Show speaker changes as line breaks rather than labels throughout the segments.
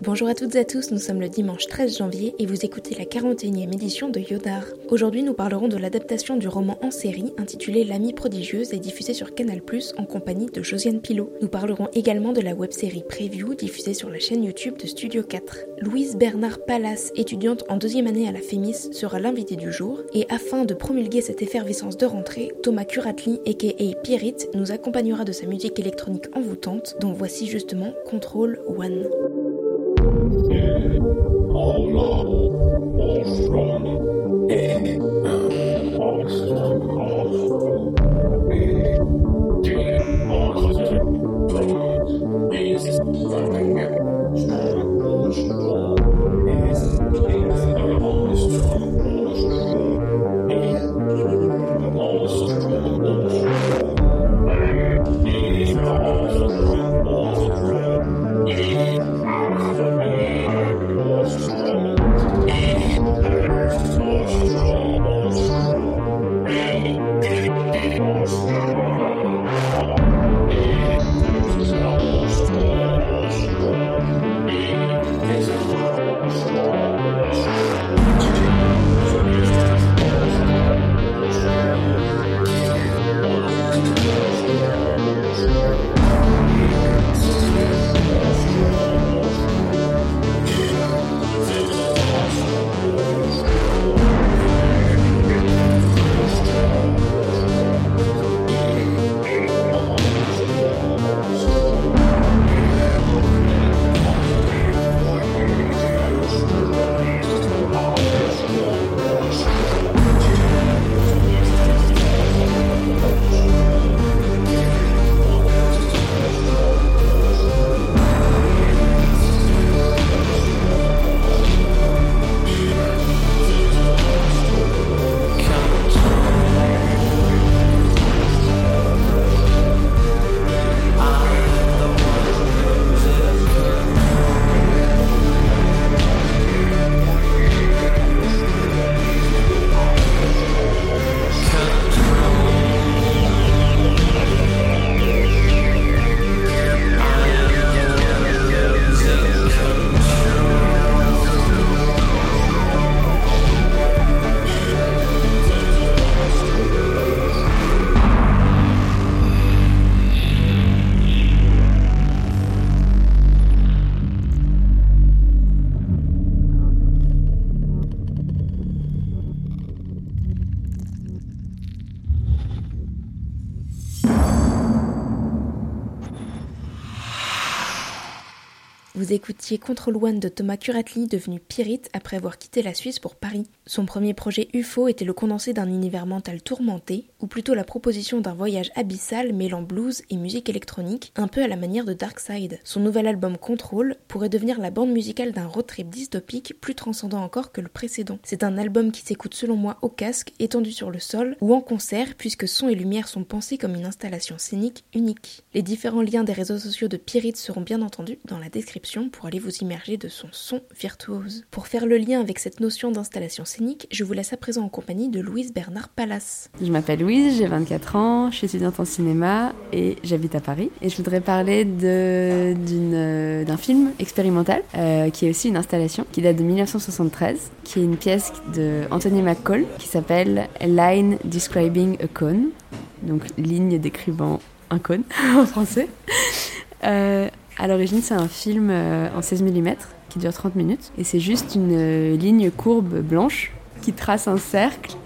Bonjour à toutes et à tous, nous sommes le dimanche 13 janvier et vous écoutez la 41e édition de Yodar. Aujourd'hui nous parlerons de l'adaptation du roman en série intitulé L'amie prodigieuse et diffusé sur Canal+, en compagnie de Josiane Pilot. Nous parlerons également de la web-série Preview diffusée sur la chaîne YouTube de Studio 4. Louise Bernard Pallas, étudiante en deuxième année à la FEMIS, sera l'invitée du jour et afin de promulguer cette effervescence de rentrée, Thomas Curatli, aka Pierrit, nous accompagnera de sa musique électronique envoûtante dont voici justement Control One. Armstrong. Vous Control One de Thomas Curatli, devenu Pirate après avoir quitté la Suisse pour Paris. Son premier projet UFO était le condensé d'un univers mental tourmenté, ou plutôt la proposition d'un voyage abyssal mêlant blues et musique électronique, un peu à la manière de Darkside. Son nouvel album Control pourrait devenir la bande musicale d'un road trip dystopique plus transcendant encore que le précédent. C'est un album qui s'écoute selon moi au casque, étendu sur le sol, ou en concert, puisque son et lumière sont pensés comme une installation scénique unique. Les différents liens des réseaux sociaux de Pirate seront bien entendus dans la description pour aller vous immerger de son son virtuose. Pour faire le lien avec cette notion d'installation scénique, je vous laisse à présent en compagnie de Louise Bernard Pallas.
Je m'appelle Louise, j'ai 24 ans, je suis étudiante en cinéma et j'habite à Paris. Et je voudrais parler d'un film expérimental euh, qui est aussi une installation qui date de 1973, qui est une pièce de Anthony McCall qui s'appelle Line Describing a Cone, donc ligne décrivant un cône en français. Euh, à l'origine, c'est un film euh, en 16 mm qui dure 30 minutes. Et c'est juste une euh, ligne courbe blanche qui trace un cercle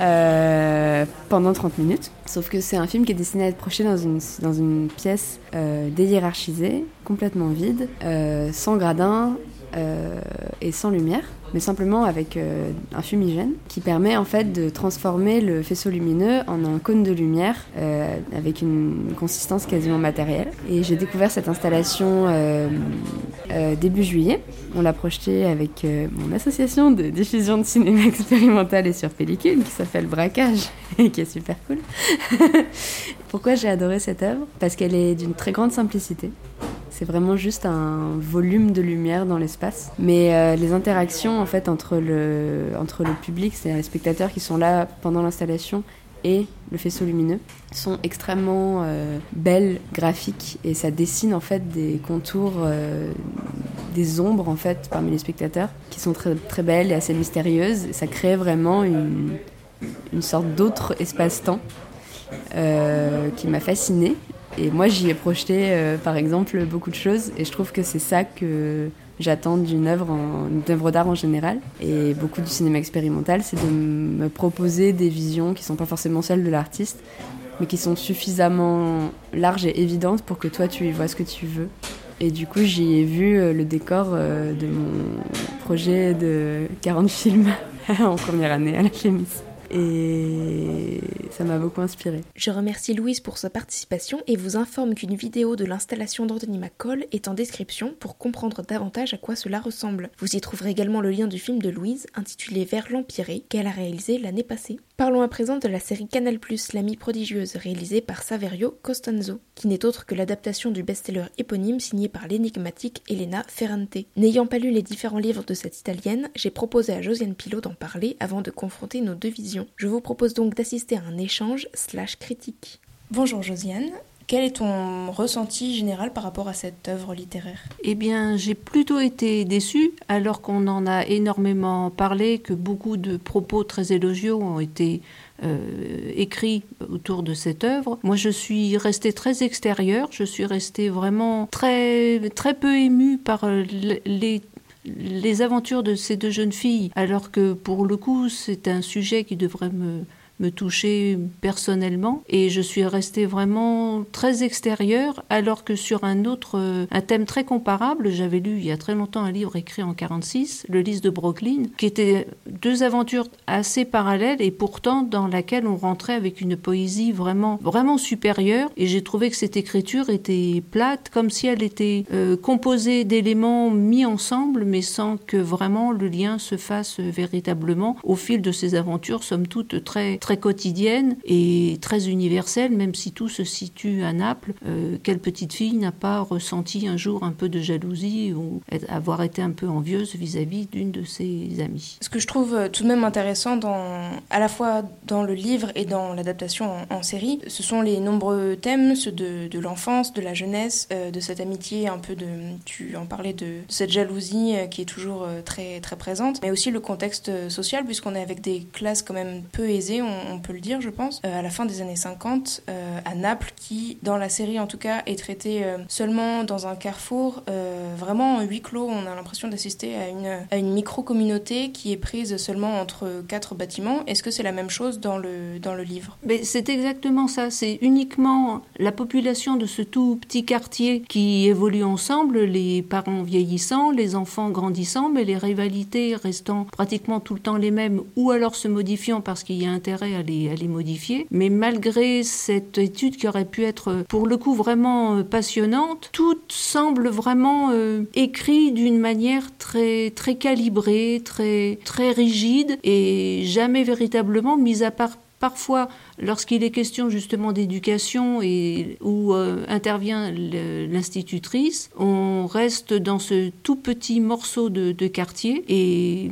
euh, pendant 30 minutes. Sauf que c'est un film qui est destiné à être projeté dans une, dans une pièce déhiérarchisée, complètement vide, sans gradin et sans lumière mais simplement avec euh, un fumigène qui permet en fait de transformer le faisceau lumineux en un cône de lumière euh, avec une consistance quasiment matérielle. Et j'ai découvert cette installation euh, début juillet. On l'a projetée avec mon association de diffusion de cinéma expérimental et sur pellicule qui s'appelle Braquage et qui est super cool. Pourquoi j'ai adoré cette œuvre? Parce qu'elle est d'une très grande simplicité. C'est vraiment juste un volume de lumière dans l'espace. Mais euh, les interactions en fait entre le, entre le public, c'est les spectateurs qui sont là pendant l'installation et le faisceau lumineux sont extrêmement euh, belles, graphiques et ça dessine en fait des contours euh, des ombres en fait parmi les spectateurs qui sont très, très belles et assez mystérieuses. ça crée vraiment une, une sorte d'autre espace-temps qui m'a fascinée. Et moi, j'y ai projeté, euh, par exemple, beaucoup de choses. Et je trouve que c'est ça que j'attends d'une œuvre, d'art en général. Et beaucoup du cinéma expérimental, c'est de me proposer des visions qui ne sont pas forcément celles de l'artiste, mais qui sont suffisamment larges et évidentes pour que toi, tu y vois ce que tu veux. Et du coup, j'y ai vu euh, le décor de mon projet de 40 films en première année à la Chémis et ça m'a beaucoup inspiré.
Je remercie Louise pour sa participation et vous informe qu'une vidéo de l'installation d'Anthony McCall est en description pour comprendre davantage à quoi cela ressemble. Vous y trouverez également le lien du film de Louise intitulé Vers l'Empiré qu'elle a réalisé l'année passée. Parlons à présent de la série Canal+, L'amie prodigieuse, réalisée par Saverio Costanzo, qui n'est autre que l'adaptation du best-seller éponyme signé par l'énigmatique Elena Ferrante. N'ayant pas lu les différents livres de cette italienne, j'ai proposé à Josiane Pilot d'en parler avant de confronter nos deux visions. Je vous propose donc d'assister à un échange slash critique. Bonjour Josiane, quel est ton ressenti général par rapport à cette œuvre littéraire?
Eh bien, j'ai plutôt été déçue, alors qu'on en a énormément parlé, que beaucoup de propos très élogieux ont été euh, écrits autour de cette œuvre. Moi, je suis restée très extérieure, je suis restée vraiment très, très peu émue par les les aventures de ces deux jeunes filles, alors que pour le coup c'est un sujet qui devrait me me toucher personnellement. Et je suis restée vraiment très extérieure alors que sur un autre euh, un thème très comparable j'avais lu il y a très longtemps un livre écrit en 46 le lys de Brooklyn qui était deux aventures assez parallèles et pourtant dans laquelle on rentrait avec une poésie vraiment vraiment supérieure. Et j'ai trouvé que cette écriture était plate comme si elle était euh, composée d'éléments mis ensemble mais sans que vraiment le lien se fasse véritablement. Au fil de ces aventures somme toute très très quotidienne et très universelle, même si tout se situe à Naples. Euh, quelle petite fille n'a pas ressenti un jour un peu de jalousie ou avoir été un peu envieuse vis-à-vis d'une de ses amies?
Ce que je trouve euh, tout de même intéressant, dans, à la fois dans le livre et dans l'adaptation en, série, ce sont les nombreux thèmes, ceux de, l'enfance, de la jeunesse, euh, de cette amitié, un peu de, tu en parlais de, cette jalousie qui est toujours très, très présente, mais aussi le contexte social, puisqu'on est avec des classes quand même peu aisées, peut le dire, je pense, euh, à la fin des années 50, euh, à Naples, qui, dans la série en tout cas, est traité euh, seulement dans un carrefour, vraiment en huis clos. On a l'impression d'assister à une, à une micro-communauté qui est prise seulement entre quatre bâtiments. Est-ce que c'est la même chose dans le, dans le livre?
C'est exactement ça. C'est uniquement la population de ce tout petit quartier qui évolue ensemble, les parents vieillissant, les enfants grandissant, mais les rivalités restant pratiquement tout le temps les mêmes ou alors se modifiant parce qu'il y a intérêt à les, modifier. Mais malgré cette étude qui aurait pu être pour le coup vraiment euh, passionnante, tout semble vraiment euh, écrit d'une manière très, très calibrée, très, très rigide et jamais véritablement mis à part parfois lorsqu'il est question justement d'éducation et où euh, intervient l'institutrice, on reste dans ce tout petit morceau de, de quartier et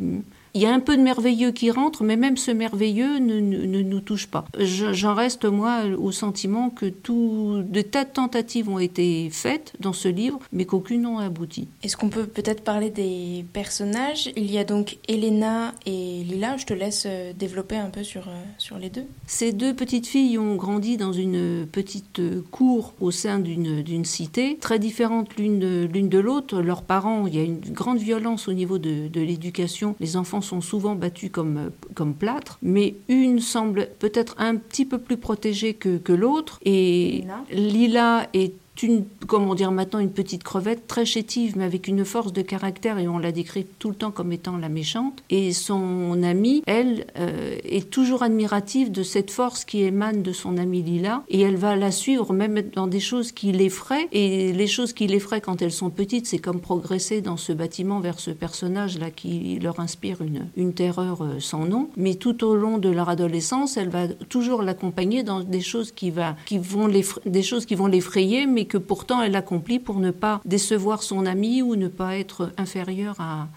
il y a un peu de merveilleux qui rentre, mais même ce merveilleux ne, nous touche pas. J'en reste, moi, au sentiment que tout, de tas de tentatives ont été faites dans ce livre, mais qu'aucune n'a abouti.
Est-ce qu'on peut peut-être parler des personnages? Il y a donc Elena et Lila. Je te laisse euh, développer un peu sur, euh, sur les deux.
Ces deux petites filles ont grandi dans une petite cour au sein d'une cité, très différente l'une de, de l'autre. Leurs parents, il y a une grande violence au niveau de, de l'éducation. Les enfants sont souvent battus comme, comme plâtre, mais une semble peut-être un petit peu plus protégée que, que l'autre. Et Lila est une, comment dire maintenant, une petite crevette très chétive, mais avec une force de caractère, et on la décrit tout le temps comme étant la méchante. Et son amie, elle, euh, est toujours admirative de cette force qui émane de son amie Lila, et elle va la suivre même dans des choses qui l'effraient. Et les choses qui l'effraient quand elles sont petites, c'est comme progresser dans ce bâtiment vers ce personnage-là qui leur inspire une, une terreur euh, sans nom. Mais tout au long de leur adolescence, elle va toujours l'accompagner dans des choses qui, va, qui vont des choses qui l'effrayer, mais que pourtant elle accomplit pour ne pas décevoir son amie ou ne pas être inférieure à,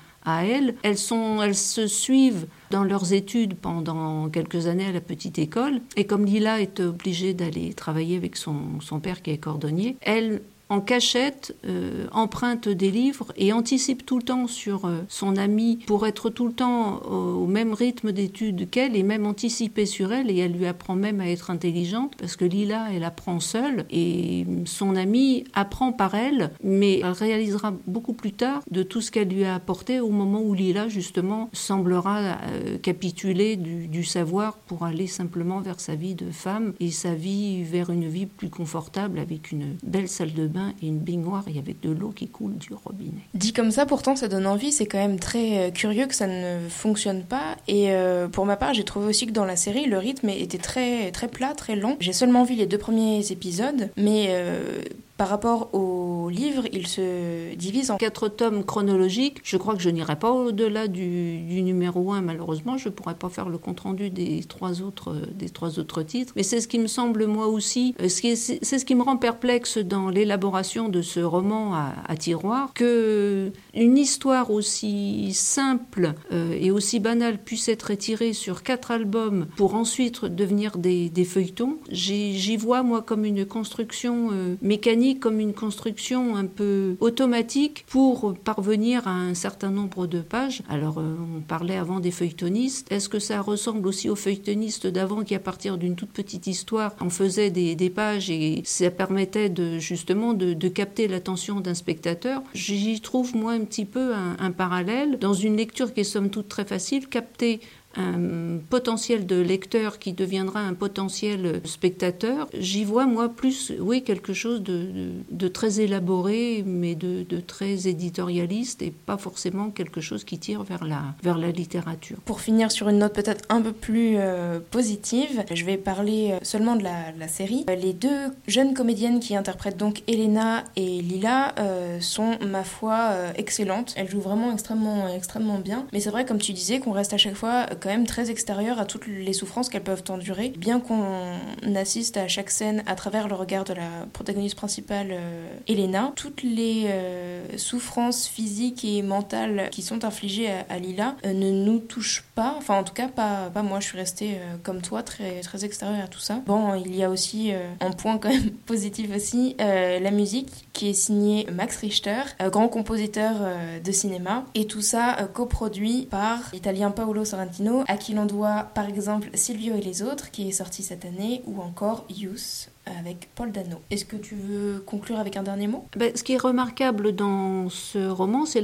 elle. Elles se suivent dans leurs études pendant quelques années à la petite école. Et comme Lila est obligée d'aller travailler avec son, son, père qui est cordonnier, elle en cachette, euh, emprunte des livres et anticipe tout le temps sur euh, son amie pour être tout le temps au, même rythme d'études qu'elle et même anticiper sur elle. Et elle lui apprend même à être intelligente parce que Lila, elle apprend seule et son amie apprend par elle, mais elle réalisera beaucoup plus tard de tout ce qu'elle lui a apporté au moment où Lila, justement, semblera euh, capituler du, du savoir pour aller simplement vers sa vie de femme et sa vie vers une vie plus confortable avec une belle salle de bain et une baignoire et avec de l'eau qui coule du robinet.
Dit comme ça, pourtant, ça donne envie. C'est quand même très euh, curieux que ça ne fonctionne pas. Et euh, pour ma part, j'ai trouvé aussi que dans la série, le rythme était très, très plat, très lent. J'ai seulement vu les deux premiers épisodes, mais euh, par rapport au livre, il se divise en
quatre tomes chronologiques. Je crois que je n'irai pas au-delà du, numéro 1, malheureusement. Je ne pourrais pas faire le compte-rendu des, trois autres, des trois autres titres. Mais c'est ce qui me semble, moi aussi, euh, c'est ce qui me rend perplexe dans l'élaboration de ce roman à, tiroir, que une histoire aussi simple euh, et aussi banale puisse être étirée sur quatre albums pour ensuite devenir des, feuilletons. J'y vois, moi, comme une construction euh, mécanique comme une construction un peu automatique pour parvenir à un certain nombre de pages. Alors, euh, on parlait avant des feuilletonistes. Est-ce que ça ressemble aussi aux feuilletonistes d'avant qui, à partir d'une toute petite histoire, en faisaient des, pages et ça permettait de, justement de, capter l'attention d'un spectateur? J'y trouve, moi, un petit peu un, un parallèle. Dans une lecture qui est somme toute très facile, capter un potentiel de lecteur qui deviendra un potentiel spectateur, j'y vois moi plus, oui, quelque chose de, très élaboré, mais de, très éditorialiste et pas forcément quelque chose qui tire vers la, vers la littérature.
Pour finir sur une note peut-être un peu plus euh, positive, je vais parler euh, seulement de la, la, série. Euh, les deux jeunes comédiennes qui interprètent donc Elena et Lila sont, ma foi, excellentes. Elles jouent vraiment extrêmement, extrêmement bien. Mais c'est vrai, comme tu disais, qu'on reste à chaque fois quand même très extérieure à toutes les souffrances qu'elles peuvent endurer. Bien qu'on assiste à chaque scène à travers le regard de la protagoniste principale, euh, Elena, toutes les euh, souffrances physiques et mentales qui sont infligées à, Lila euh, ne nous touchent pas. Enfin, en tout cas, pas, moi. Je suis restée comme toi, très, très extérieure à tout ça. Bon, il y a aussi un point quand même positif aussi, la musique qui est signée Max Richter, grand compositeur de cinéma. Et tout ça coproduit par l'italien Paolo Sorrentino à qui l'on doit par exemple Silvio et les autres, qui est sorti cette année, ou encore Youth avec Paul Dano. Est-ce que tu veux conclure avec un dernier mot?
Ben, Ce qui est remarquable dans ce roman, c'est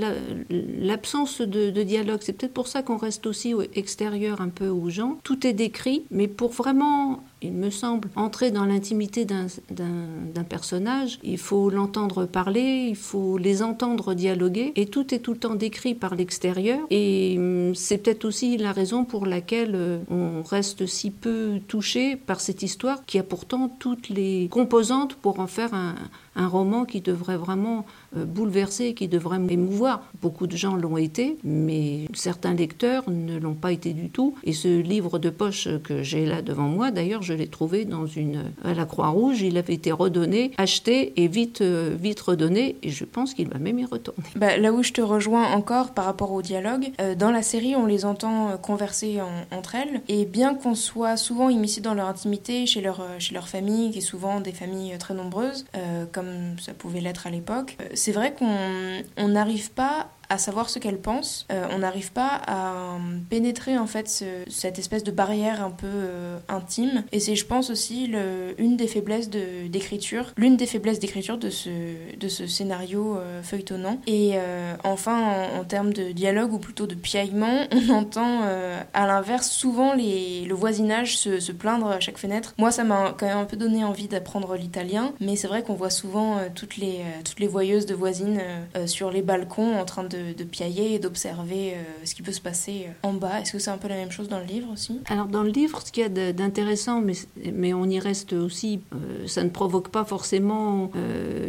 l'absence de, de, dialogue. C'est peut-être pour ça qu'on reste aussi extérieur un peu aux gens. Tout est décrit, mais pour vraiment il me semble, entrer dans l'intimité d'un personnage, il faut l'entendre parler, il faut les entendre dialoguer, et tout est tout le temps décrit par l'extérieur. Et hum, c'est peut-être aussi la raison pour laquelle euh, on reste si peu touché par cette histoire qui a pourtant toutes les composantes pour en faire un, un roman qui devrait vraiment euh, bouleverser, qui devrait émouvoir. Beaucoup de gens l'ont été, mais certains lecteurs ne l'ont pas été du tout. Et ce livre de poche que j'ai là devant moi, d'ailleurs, je l'ai trouvé dans une à la Croix-Rouge. Il avait été redonné, acheté et vite euh, vite redonné. Et je pense qu'il va même y retourner.
Bah, là où je te rejoins encore par rapport au dialogue, euh, dans la série, on les entend converser entre elles. Et bien qu'on soit souvent immiscé dans leur intimité, chez leur chez leur famille, qui est souvent des familles très nombreuses, comme ça pouvait l'être à l'époque. Euh, c'est vrai qu'on n'arrive pas à savoir ce qu'elle pense. Euh, on n'arrive pas à euh, pénétrer en fait cette espèce de barrière un peu euh, intime. Et c'est, je pense aussi, le, une des faiblesses de, d'écriture, l'une des faiblesses d'écriture de ce, de ce scénario feuilletonnant. Et enfin, en, termes de dialogue ou plutôt de piaillement, on entend à l'inverse souvent les, le voisinage se, se, plaindre à chaque fenêtre. Moi, ça m'a quand même un peu donné envie d'apprendre l'italien, mais c'est vrai qu'on voit souvent toutes les, toutes les voyeuses de voisines sur les balcons en train de de, piailler et d'observer euh, ce qui peut se passer euh, en bas. Est-ce que c'est un peu la même chose dans le livre aussi?
Alors dans le livre, ce qu'il y a d'intéressant, mais, mais on y reste aussi, euh, ça ne provoque pas forcément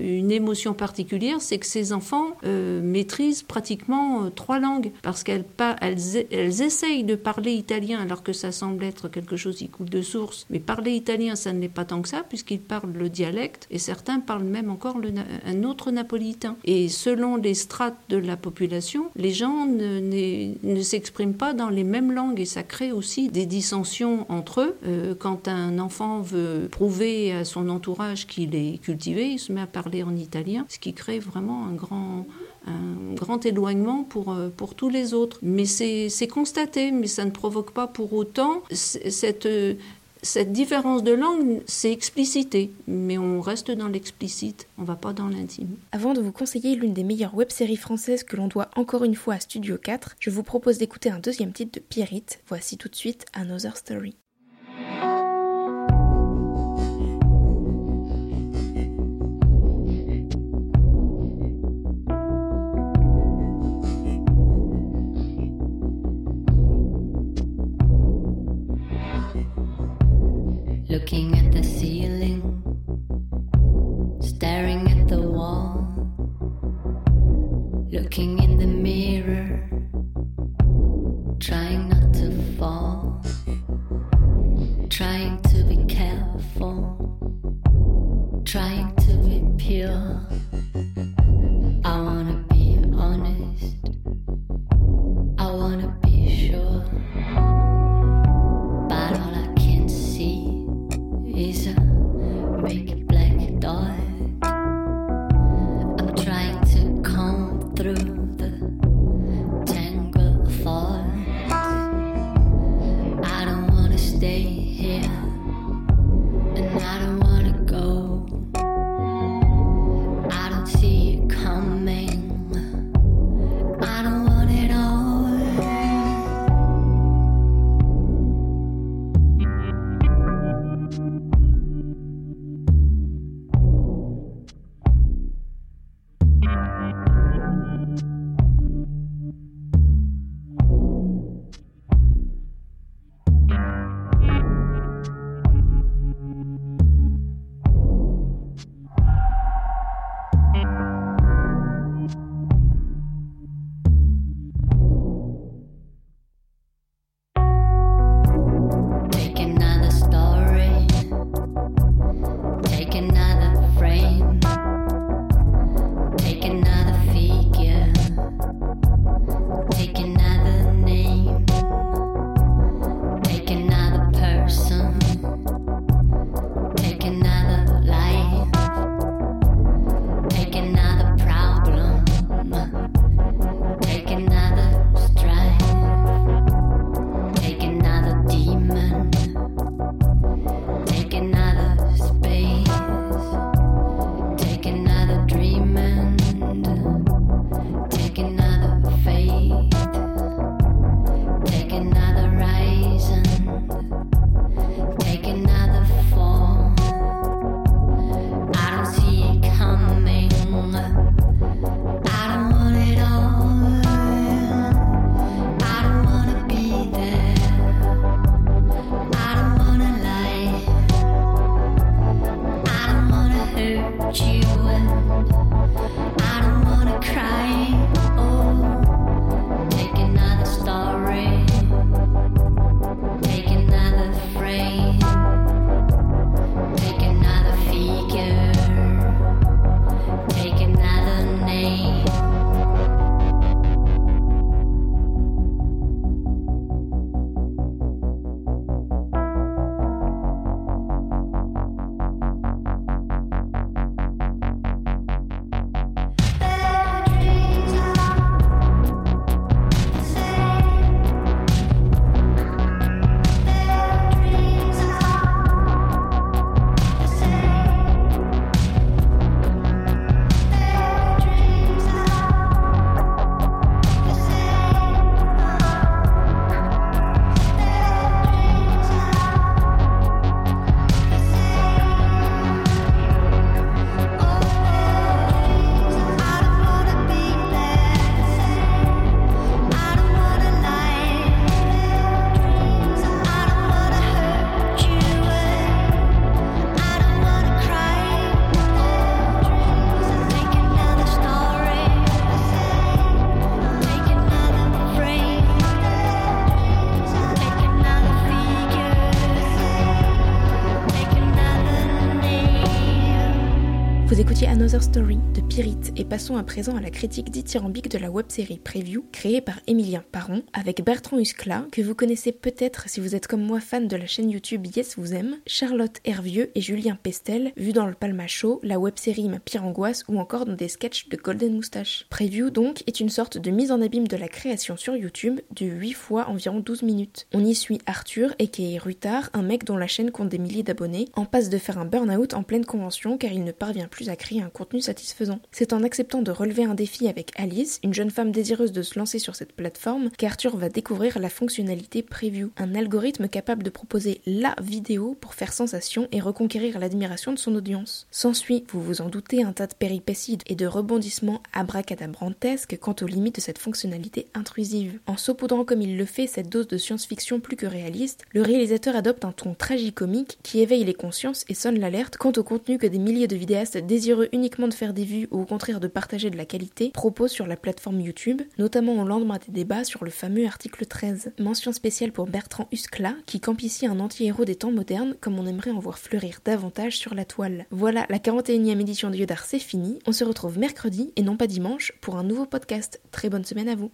une émotion particulière, c'est que ces enfants maîtrisent pratiquement trois langues parce qu'elles elles, elles essayent de parler italien alors que ça semble être quelque chose qui coule de source. Mais parler italien, ça ne l'est pas tant que ça puisqu'ils parlent le dialecte et certains parlent même encore un autre napolitain. Et selon les strates de la population, les gens ne, s'expriment pas dans les mêmes langues et ça crée aussi des dissensions entre eux. Euh, quand un enfant veut prouver à son entourage qu'il est cultivé, il se met à parler en italien, ce qui crée vraiment un grand, éloignement euh, pour tous les autres. Mais c'est constaté, mais ça ne provoque pas pour autant cette, cette différence de langue, c'est explicité, mais on reste dans l'explicite, on va pas dans l'intime.
Avant de vous conseiller l'une des meilleures web-séries françaises que l'on doit encore une fois à Studio 4, je vous propose d'écouter un deuxième titre de Pierrite. Voici tout de suite Another Story.
Et passons à présent à la critique dithyrambique de la web-série Preview créée par Emilien Paron avec Bertrand Huskla que vous connaissez peut-être si vous êtes comme moi fan de la chaîne YouTube Yes Vous Aime, Charlotte Hervieux et Julien Pestel vu dans le Palma Show, la web-série Ma pire angoisse ou encore dans des sketchs de Golden Moustache. Preview donc est une sorte de mise en abîme de la création sur YouTube de 8 fois environ 12 minutes. On y suit Arthur et Ruitard, un mec dont la chaîne compte des milliers d'abonnés, en passe de faire un burn-out en pleine convention car il ne parvient plus à créer un contenu satisfaisant. C'est en acceptant de relever un défi avec Alice, une jeune femme désireuse de se lancer sur cette plateforme, qu'Arthur va découvrir la fonctionnalité Preview, un algorithme capable de proposer LA vidéo pour faire sensation et reconquérir l'admiration de son audience. S'ensuit, vous vous en doutez, un tas de péripéties et de rebondissements abracadabrantesques quant aux limites de cette fonctionnalité intrusive. En saupoudrant comme il le fait cette dose de science-fiction plus que réaliste, le réalisateur adopte un ton tragicomique qui éveille les consciences et sonne l'alerte quant au contenu que des milliers de vidéastes désireux uniquement de faire des vues ou au contraire de partager de la qualité proposent sur la plateforme YouTube, notamment au lendemain des débats sur le fameux article 13. Mention spéciale pour Bertrand Huskla, qui campe ici un anti-héros des temps modernes comme on aimerait en voir fleurir davantage sur la toile. Voilà, la 41e édition de Yodar c'est fini, on se retrouve mercredi et non pas dimanche pour un nouveau podcast. Très bonne semaine à vous.